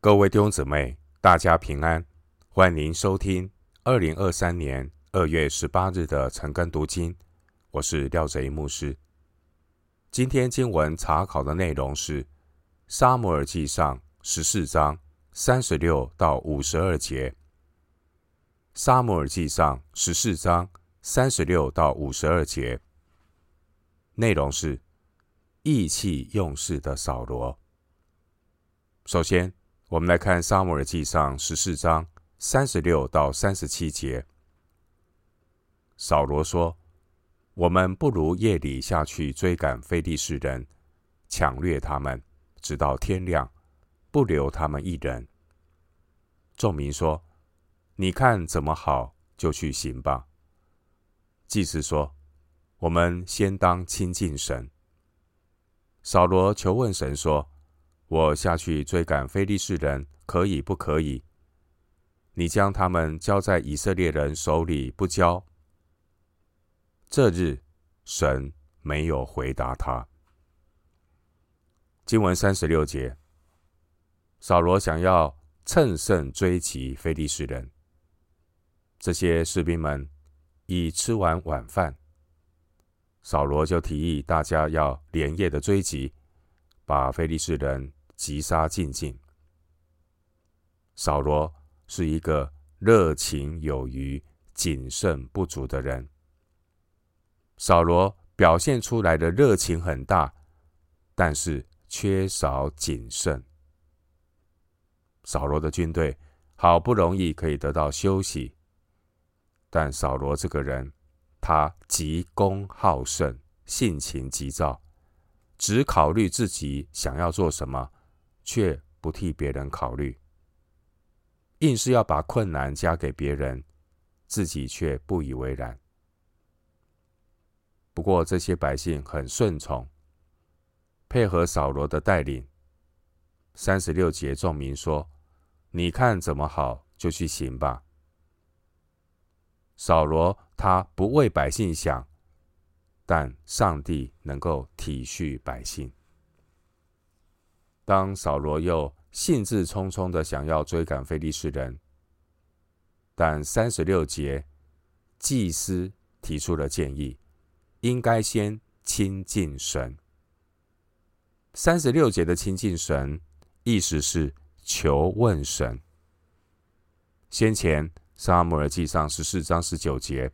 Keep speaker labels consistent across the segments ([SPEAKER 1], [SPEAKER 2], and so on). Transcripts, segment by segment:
[SPEAKER 1] 各位弟兄姊妹，大家平安！欢迎收听二零二三年二月十八日的晨更读经。我是廖贼牧师。今天经文查考的内容是《撒母耳记上》十四章三十六到五十二节。《撒母耳记上》十四章三十六到五十二节内容是意气用事的扫罗。首先，我们来看《撒母耳记上》十四章三十六到三十七节。扫罗说：“我们不如夜里下去追赶非利士人，抢掠他们，直到天亮，不留他们一人。”众民说：“你看怎么好，就去行吧。”祭司说：“我们先当亲近神。”扫罗求问神说。我下去追赶非利士人，可以不可以？你将他们交在以色列人手里，不交。这日，神没有回答他。经文三十六节，扫罗想要乘胜追击非利士人。这些士兵们已吃完晚饭，扫罗就提议大家要连夜的追击，把非利士人。击杀净尽。扫罗是一个热情有余、谨慎不足的人。扫罗表现出来的热情很大，但是缺少谨慎。扫罗的军队好不容易可以得到休息，但扫罗这个人，他急功好胜，性情急躁，只考虑自己想要做什么。却不替别人考虑，硬是要把困难加给别人，自己却不以为然。不过这些百姓很顺从，配合扫罗的带领。三十六节，众民说：“你看怎么好，就去行吧。”扫罗他不为百姓想，但上帝能够体恤百姓。当扫罗又兴致冲冲的想要追赶非利士人，但三十六节祭司提出了建议，应该先亲近神。三十六节的亲近神，意思是求问神。先前撒母耳记上十四章十九节，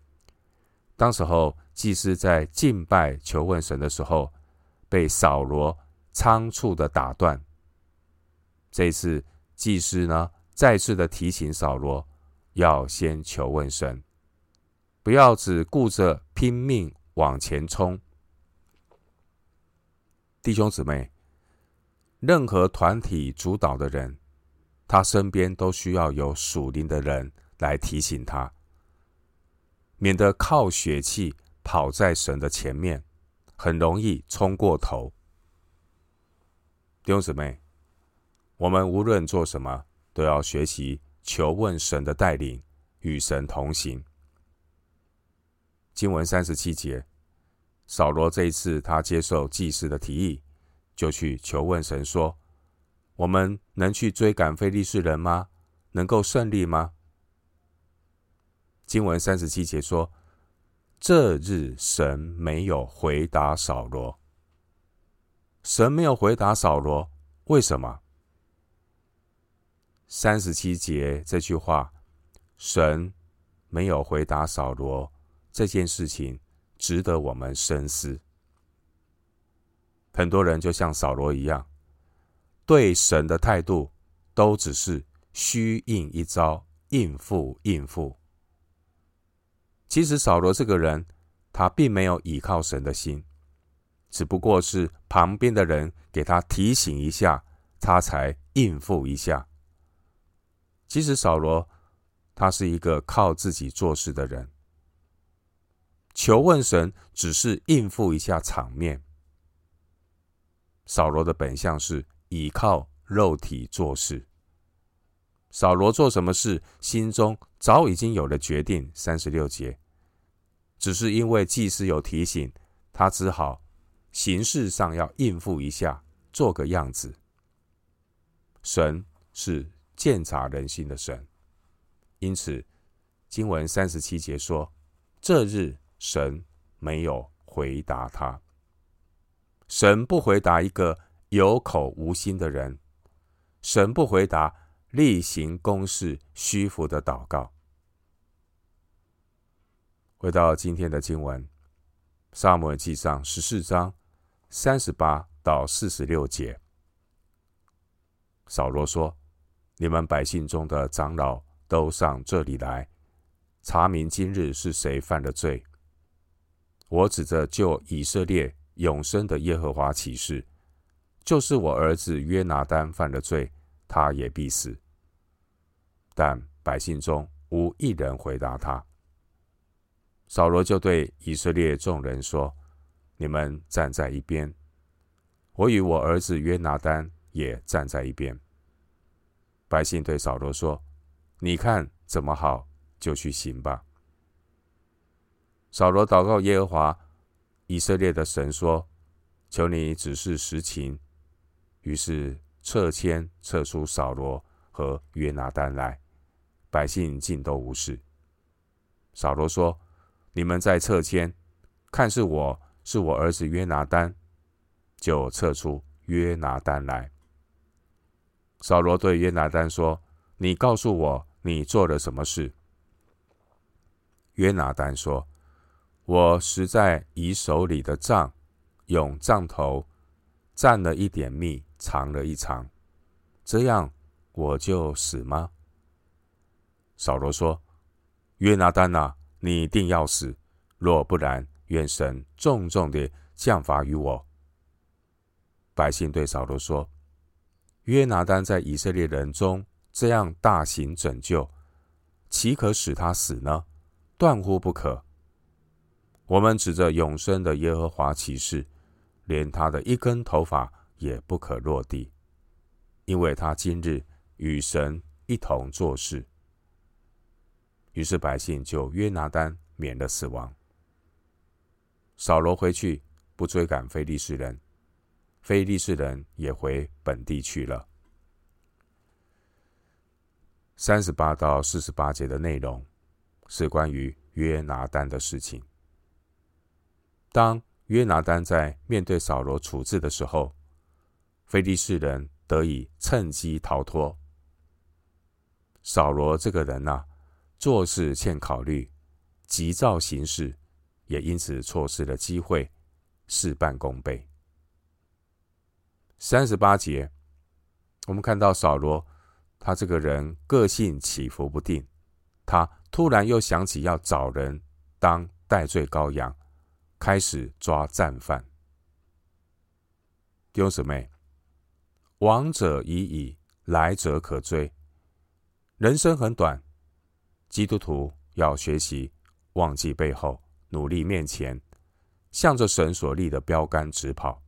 [SPEAKER 1] 当时候祭司在敬拜求问神的时候，被扫罗。仓促的打断。这次祭司呢，再次的提醒扫罗，要先求问神，不要只顾着拼命往前冲。弟兄姊妹，任何团体主导的人，他身边都需要有属灵的人来提醒他，免得靠血气跑在神的前面，很容易冲过头。弟兄姊妹，我们无论做什么，都要学习求问神的带领，与神同行。经文三十七节，扫罗这一次他接受祭司的提议，就去求问神说：“我们能去追赶非利士人吗？能够胜利吗？”经文三十七节说：“这日神没有回答扫罗。”神没有回答扫罗，为什么？三十七节这句话，神没有回答扫罗这件事情，值得我们深思。很多人就像扫罗一样，对神的态度都只是虚应一招，应付应付。其实扫罗这个人，他并没有倚靠神的心。只不过是旁边的人给他提醒一下，他才应付一下。其实扫罗他是一个靠自己做事的人，求问神只是应付一下场面。扫罗的本相是倚靠肉体做事。扫罗做什么事，心中早已经有了决定。三十六节，只是因为祭司有提醒，他只好。形式上要应付一下，做个样子。神是鉴察人心的神，因此经文三十七节说：“这日神没有回答他，神不回答一个有口无心的人，神不回答例行公事虚浮的祷告。”回到今天的经文，《撒母耳记上》十四章三十八到四十六节。扫罗说：“你们百姓中的长老都上这里来，查明今日是谁犯了罪。我指着救以色列永生的耶和华起誓，就是我儿子约拿单犯了罪，他也必死。”但百姓中无一人回答他。扫罗就对以色列众人说：“你们站在一边，我与我儿子约拿单也站在一边。”百姓对扫罗说：“你看怎么好，就去行吧。”扫罗祷告耶和华以色列的神说：“求你指示实情。”于是撤迁撤出扫罗和约拿单来，百姓尽都无事。扫罗说。你们在撤迁，看是我是我儿子约拿单，就撤出约拿单来。扫罗对约拿单说：“你告诉我，你做了什么事？”约拿单说：“我实在以手里的杖，用杖头蘸了一点蜜，尝了一尝，这样我就死吗？”扫罗说：“约拿单啊！”你一定要死，若不然，愿神重重地降罚于我。百姓对扫罗说：“约拿单在以色列人中这样大行拯救，岂可使他死呢？断乎不可。我们指着永生的耶和华起誓，连他的一根头发也不可落地，因为他今日与神一同做事。”于是百姓就约拿单免了死亡。扫罗回去不追赶非利士人，非利士人也回本地去了。三十八到四十八节的内容是关于约拿单的事情。当约拿单在面对扫罗处置的时候，非利士人得以趁机逃脱。扫罗这个人呐、啊。做事欠考虑，急躁行事，也因此错失了机会，事半功倍。三十八节，我们看到扫罗，他这个人个性起伏不定，他突然又想起要找人当代罪羔羊，开始抓战犯。弟兄姊妹，往者已矣，来者可追。人生很短。基督徒要学习忘记背后，努力面前，向着神所立的标杆直跑。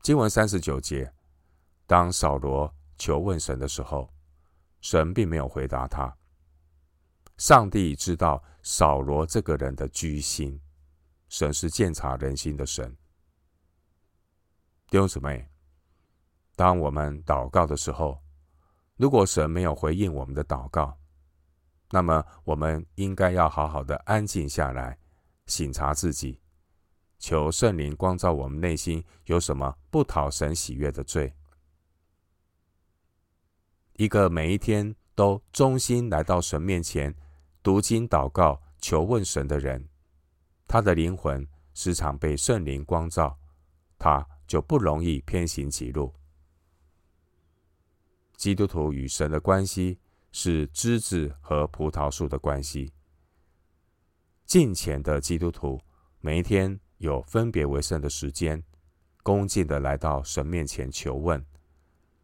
[SPEAKER 1] 经文三十九节，当扫罗求问神的时候，神并没有回答他。上帝知道扫罗这个人的居心，神是鉴察人心的神。弟兄姊妹，当我们祷告的时候，如果神没有回应我们的祷告，那么我们应该要好好的安静下来，省察自己，求圣灵光照我们内心有什么不讨神喜悦的罪。一个每一天都忠心来到神面前读经祷告、求问神的人，他的灵魂时常被圣灵光照，他就不容易偏行己路。基督徒与神的关系是枝子和葡萄树的关系。敬虔的基督徒每一天有分别为圣的时间，恭敬的来到神面前求问，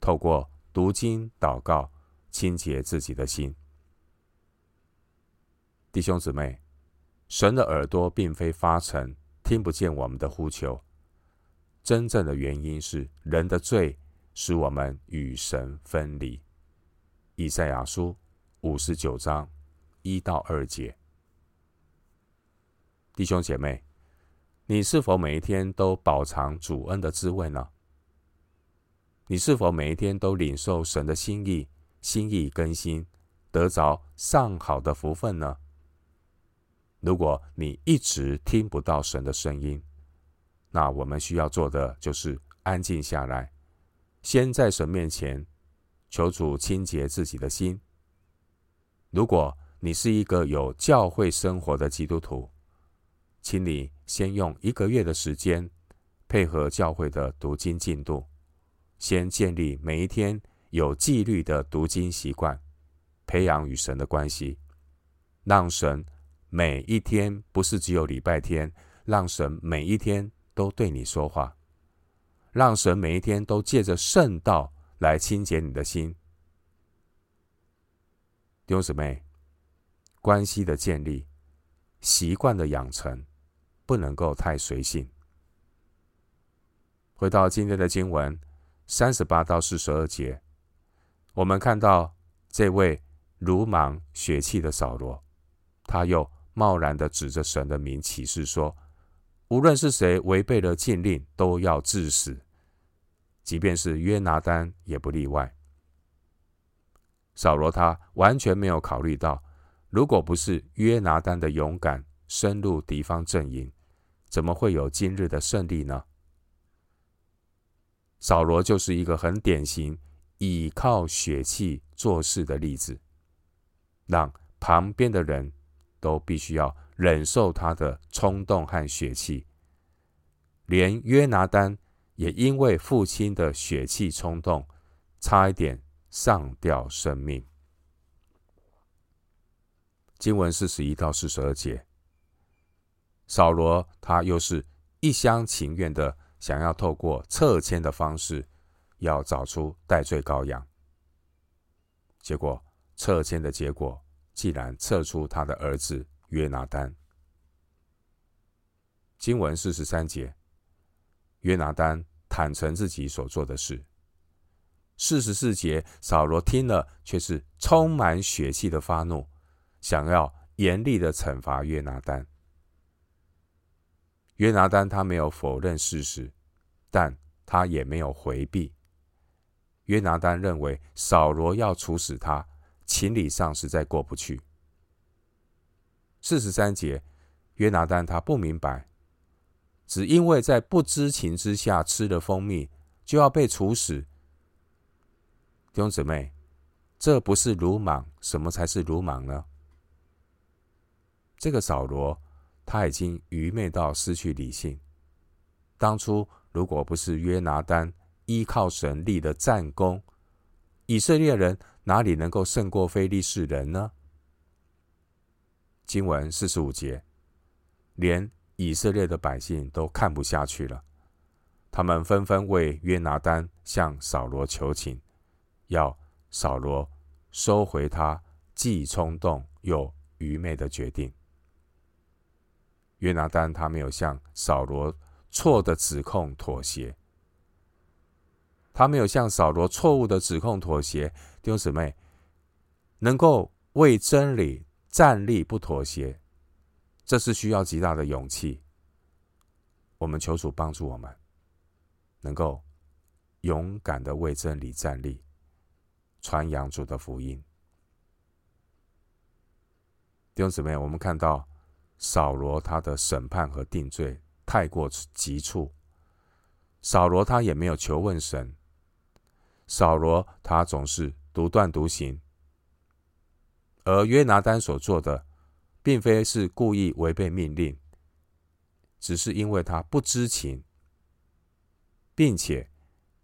[SPEAKER 1] 透过读经祷告清洁自己的心。弟兄姊妹，神的耳朵并非发沉，听不见我们的呼求。真正的原因是人的罪。使我们与神分离。以赛亚书五十九章一到二节，弟兄姐妹，你是否每一天都饱尝主恩的滋味呢？你是否每一天都领受神的心意、心意更新，得着上好的福分呢？如果你一直听不到神的声音，那我们需要做的就是安静下来，先在神面前求主清洁自己的心。如果你是一个有教会生活的基督徒，请你先用一个月的时间，配合教会的读经进度。先建立每一天有纪律的读经习惯，培养与神的关系，让神每一天不是只有礼拜天，让神每一天都对你说话，让神每一天都借着圣道来清洁你的心。弟兄姊妹，关系的建立、习惯的养成，不能够太随性。回到今天的经文。三十八到四十二节，我们看到这位鲁莽血气的扫罗，他又贸然的指着神的名起誓说：“无论是谁违背了禁令，都要致死，即便是约拿单也不例外。”扫罗他完全没有考虑到，如果不是约拿单的勇敢深入敌方阵营，怎么会有今日的胜利呢？扫罗就是一个很典型倚靠血气做事的例子，让旁边的人都必须要忍受他的冲动和血气。连约拿单也因为父亲的血气冲动，差一点丧掉生命。经文四十一到四十二节，扫罗他又是一厢情愿的。想要透过撤签的方式，要找出代罪羔羊。结果撤签的结果，竟然撤出他的儿子约拿单。经文四十三节，约拿单坦诚自己所做的事。四十四节，扫罗听了却是充满血气的发怒，想要严厉的惩罚约拿单。约拿单他没有否认事实，但他也没有回避。约拿单认为扫罗要处死他，情理上实在过不去。四十三节，约拿单他不明白，只因为在不知情之下吃了蜂蜜，就要被处死。弟兄姊妹，这不是鲁莽，什么才是鲁莽呢？这个扫罗。他已经愚昧到失去理性。当初如果不是约拿单依靠神立的战功，以色列人哪里能够胜过非利士人呢？经文四十五节，连以色列的百姓都看不下去了，他们纷纷为约拿单向扫罗求情，要扫罗收回他既冲动又愚昧的决定。约拿单他没有向扫罗错的指控妥协，他没有向扫罗错误的指控妥协。弟兄姊妹，能够为真理站立不妥协，这是需要极大的勇气。我们求主帮助我们，能够勇敢的为真理站立，传扬主的福音。弟兄姊妹，我们看到。扫罗他的审判和定罪太过急促，扫罗他也没有求问神，扫罗他总是独断独行，而约拿单所做的，并非是故意违背命令，只是因为他不知情，并且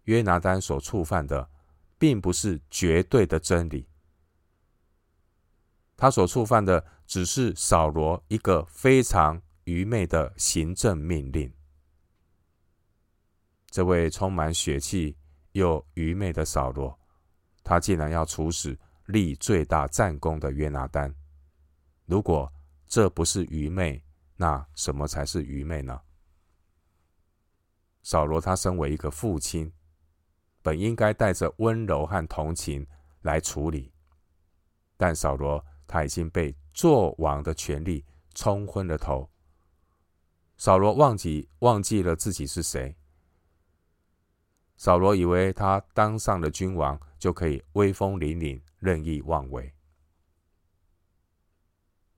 [SPEAKER 1] 约拿单所触犯的，并不是绝对的真理。他所触犯的只是扫罗一个非常愚昧的行政命令。这位充满血气又愚昧的扫罗，他竟然要处死立最大战功的约拿单。如果这不是愚昧，那什么才是愚昧呢？扫罗他身为一个父亲，本应该带着温柔和同情来处理，但扫罗。他已经被做王的权力冲昏了头。扫罗忘记忘记了自己是谁，扫罗以为他当上了君王，就可以威风凛凛、任意妄为。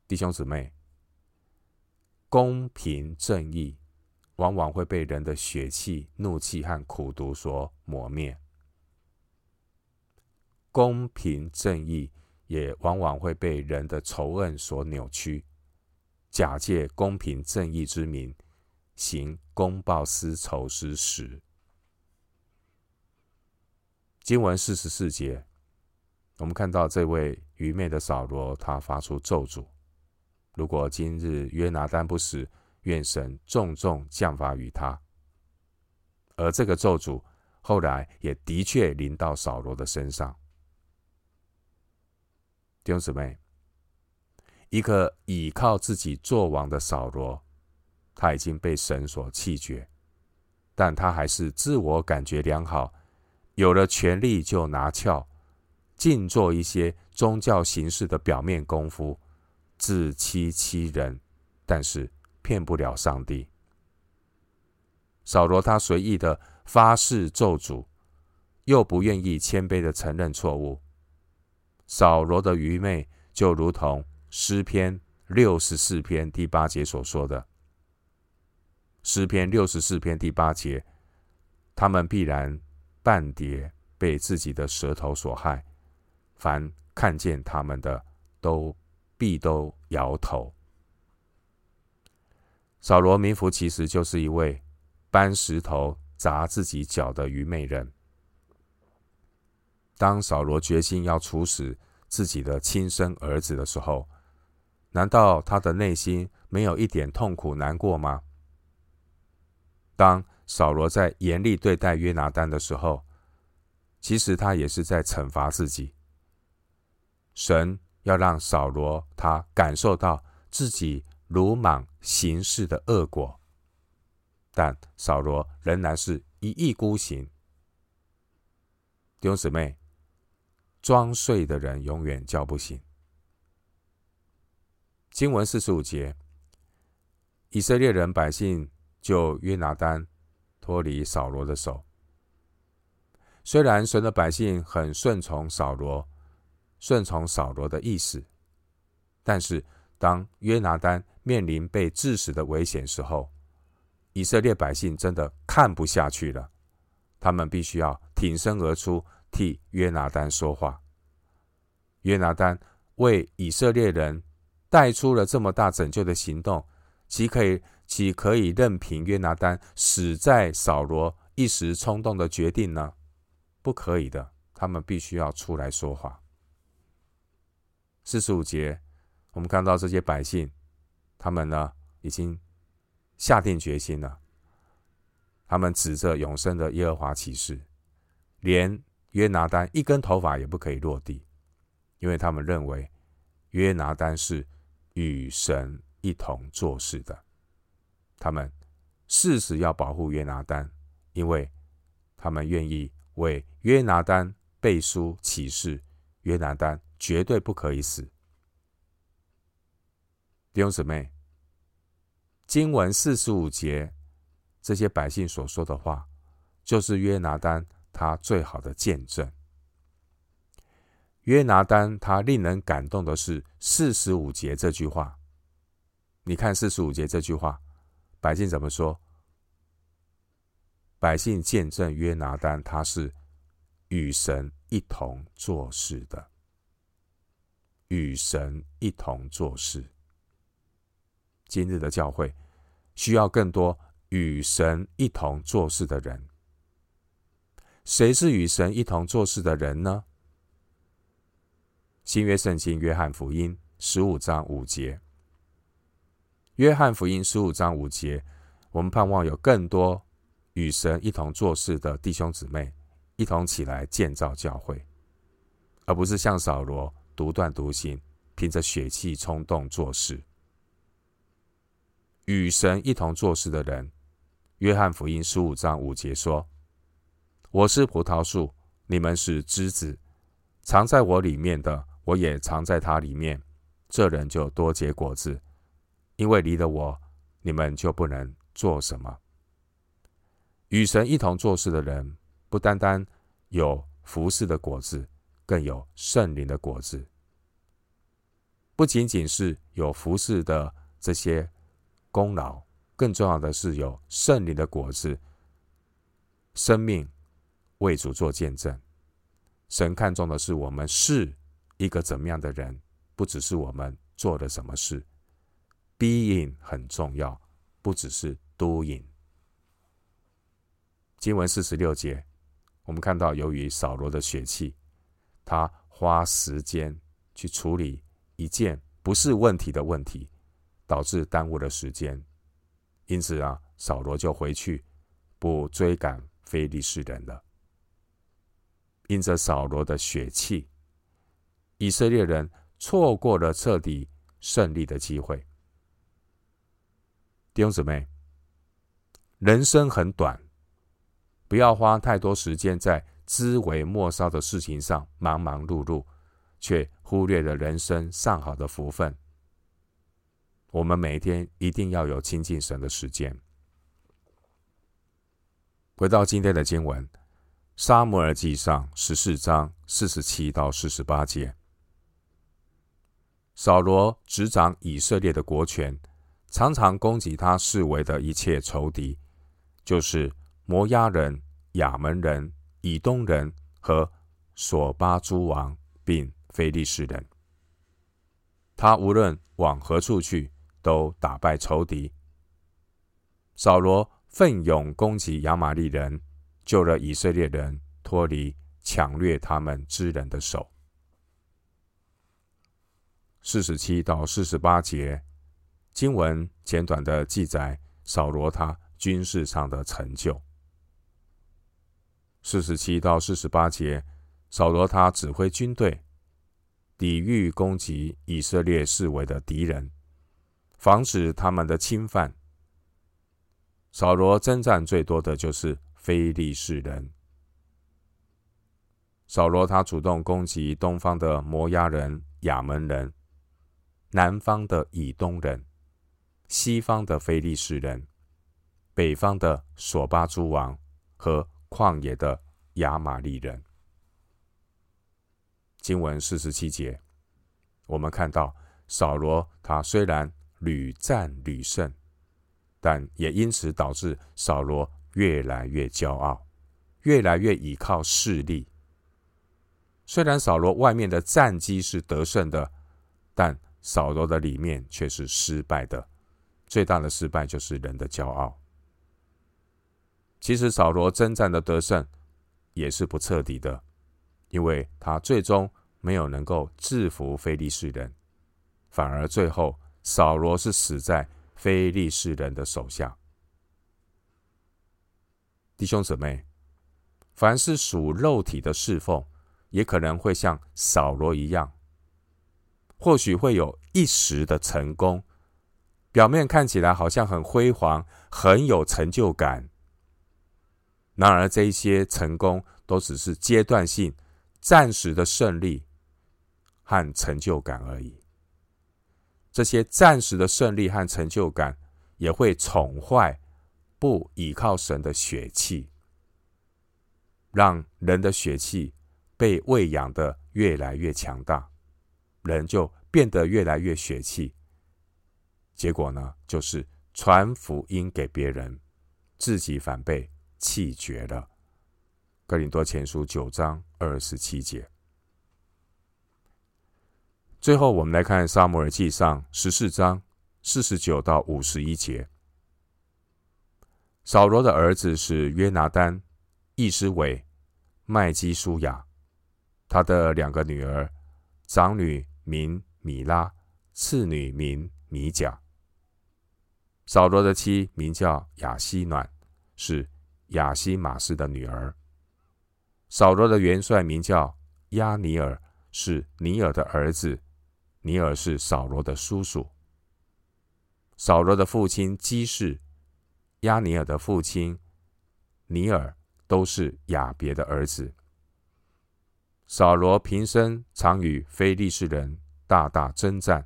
[SPEAKER 1] 弟兄姊妹，公平正义往往会被人的血气、怒气和苦毒所磨灭。公平正义也往往会被人的仇恨所扭曲，假借公平正义之名，行公报私仇之实。经文四十四节，我们看到这位愚昧的扫罗，他发出咒诅：如果今日约拿单不死，愿神重重降罚于他。而这个咒诅后来也的确临到扫罗的身上。弟兄姊妹，一个倚靠自己作王的扫罗，他已经被神所弃绝，但他还是自我感觉良好。有了权力就拿翘，尽做一些宗教形式的表面功夫，自欺欺人，但是骗不了上帝。扫罗他随意的发誓咒诅，又不愿意谦卑的承认错误。扫罗的愚昧就如同诗篇六十四篇第八节所说的，诗篇六十四篇第八节，他们必然。半跌，被自己的舌头所害，凡看见他们的，都必都摇头。扫罗名符其实就是一位搬石头砸自己脚的愚昧人。当扫罗决心要处死自己的亲生儿子的时候，难道他的内心没有一点痛苦难过吗？当扫罗在严厉对待约拿单的时候，其实他也是在惩罚自己。神要让扫罗他感受到自己鲁莽行事的恶果，但扫罗仍然是一意孤行。弟兄姊妹，装睡的人永远叫不醒。经文四十五节，以色列人百姓救约拿单。脱离扫罗的手。虽然神的百姓很顺从扫罗，顺从扫罗的意思，但是当约拿单面临被致死的危险时候，以色列百姓真的看不下去了。他们必须要挺身而出，替约拿单说话。约拿单为以色列人带出了这么大拯救的行动，岂可以？岂可以任凭约拿单死在扫罗一时冲动的决定呢？不可以的，他们必须要出来说话。四十五节，我们看到这些百姓，他们呢已经下定决心了。他们指着永生的耶和华起誓，连约拿单一根头发也不可以落地，因为他们认为约拿单是与神一同做事的。他们誓死要保护约拿单，因为他们愿意为约拿单背书起誓，约拿单绝对不可以死。弟兄姊妹，经文四十五节这些百姓所说的话，就是约拿丹他最好的见证。约拿丹他令人感动的是四十五节这句话，你看四十五节这句话。百姓怎么说？百姓见证约拿丹，他是与神一同做事的，与神一同做事。今日的教会需要更多与神一同做事的人。谁是与神一同做事的人呢？新约圣经约翰福音十五章五节。约翰福音十五章五节，我们盼望有更多与神一同做事的弟兄姊妹，一同起来建造教会，而不是像扫罗独断独行，凭着血气冲动做事。与神一同做事的人，约翰福音十五章五节说：“我是葡萄树，你们是枝子，藏在我里面的，我也藏在他里面，这人就多结果子。”因为离了我，你们就不能做什么。与神一同做事的人，不单单有服侍的果子，更有圣灵的果子。不仅仅是有服侍的这些功劳，更重要的是有圣灵的果子，生命为主做见证。神看重的是我们是一个怎么样的人，不只是我们做了什么事。Being 很重要，不只是 doing。经文四十六节，我们看到，由于扫罗的血气，他花时间去处理一件不是问题的问题，导致耽误了时间。因此啊，扫罗就回去不追赶非利士人了。因着扫罗的血气，以色列人错过了彻底胜利的机会。弟兄姊妹，人生很短，不要花太多时间在枝微末梢的事情上忙忙碌碌，却忽略了人生上好的福分。我们每天一定要有亲近神的时间。回到今天的经文，《撒母耳记上》十四章四十七到四十八节，扫罗执掌以色列的国权。常常攻击他视为的一切仇敌，就是摩押人、亚门人、以东人和索巴诸王，并非利士人。他无论往何处去，都打败仇敌。扫罗奋勇攻击亚玛力人，救了以色列人脱离抢掠他们之人的手。四十七到四十八节。经文简短的记载扫罗他军事上的成就。四十七到四十八节，扫罗他指挥军队，抵御攻击以色列四围的敌人，防止他们的侵犯。扫罗征战最多的就是非利士人。扫罗他主动攻击东方的摩押人、亚门人，南方的以东人。西方的非利士人，北方的琐巴诸王和旷野的亚玛力人。经文四十七节，我们看到扫罗他虽然屡战屡胜，但也因此导致扫罗越来越骄傲，越来越倚靠势力。虽然扫罗外面的战绩是得胜的，但扫罗的里面却是失败的。最大的失败就是人的骄傲。其实扫罗征战的得胜也是不彻底的，因为他最终没有能够制服非利士人，反而最后扫罗是死在非利士人的手下。弟兄姊妹，凡是属肉体的侍奉，也可能会像扫罗一样，或许会有一时的成功。表面看起来好像很辉煌，很有成就感。然而，这一些成功都只是阶段性、暂时的胜利和成就感而已。这些暂时的胜利和成就感也会宠坏不倚靠神的血气，让人的血气被喂养的越来越强大，人就变得越来越血气。结果呢，就是传福音给别人，自己反被弃绝了。哥林多前书九章二十七节。最后，我们来看撒母耳记上十四章四十九到五十一节。扫罗的儿子是约拿单、易施伟、麦基舒雅，他的两个女儿，长女名米拉，次女名米甲。扫罗的妻名叫亚希暖，是亚希玛斯的女儿。扫罗的元帅名叫亚尼尔，是尼尔的儿子。尼尔是扫罗的叔叔。扫罗的父亲基士、亚尼尔的父亲尼尔都是亚别的儿子。扫罗平生常与非利士人大大征战。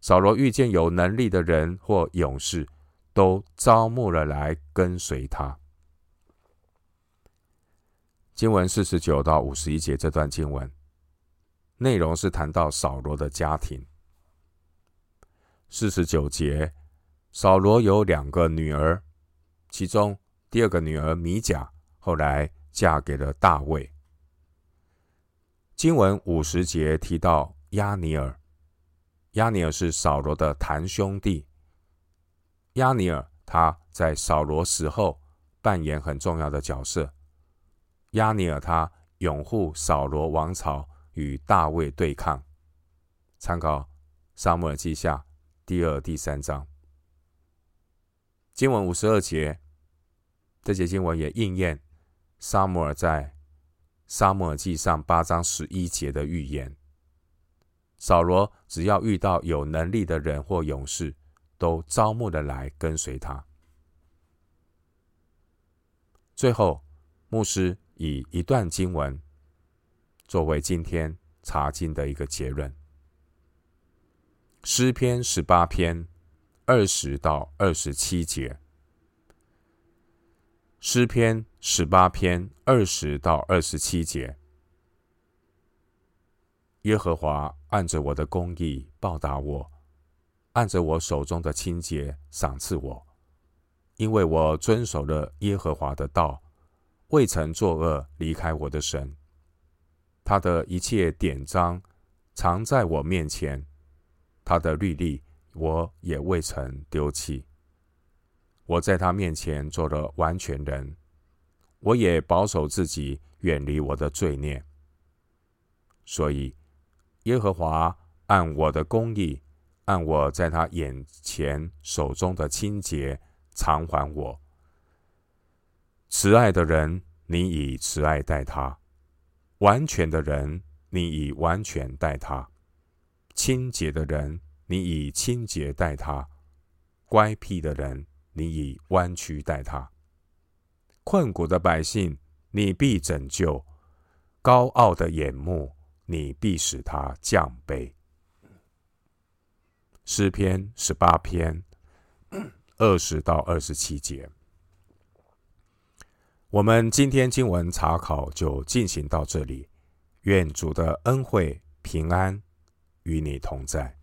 [SPEAKER 1] 扫罗遇见有能力的人或勇士，都招募了来跟随他。经文四十九到五十一节这段经文，内容是谈到扫罗的家庭。四十九节，扫罗有两个女儿，其中第二个女儿米甲后来嫁给了大卫。经文五十节提到亚尼尔，亚尼尔是扫罗的堂兄弟。亚尼尔他在扫罗死后扮演很重要的角色。亚尼尔他拥护扫罗王朝与大卫对抗，参考《撒母耳记下》第二、第三章。经文五十二节，这节经文也应验撒母耳在《撒母耳记上》八章十一节的预言：扫罗只要遇到有能力的人或勇士，都招募的来跟随他。最后，牧师。以一段经文作为今天查经的一个结论：诗篇十八篇二十到二十七节。诗篇十八篇二十到二十七节，耶和华按着我的公义报答我，按着我手中的清洁赏赐我，因为我遵守了耶和华的道。未曾作恶，离开我的神。他的一切典章常在我面前，他的律例我也未曾丢弃。我在他面前做了完全人，我也保守自己，远离我的罪孽。所以，耶和华按我的公义，按我在他眼前手中的清洁，偿还我。慈爱的人，你以慈爱待他；完全的人，你以完全待他；清洁的人，你以清洁待他；乖僻的人，你以弯曲待他；困苦的百姓，你必拯救；高傲的眼目，你必使他降卑。诗篇十八篇二十到二十七节。我们今天经文查考就进行到这里，愿主的恩惠平安与你同在。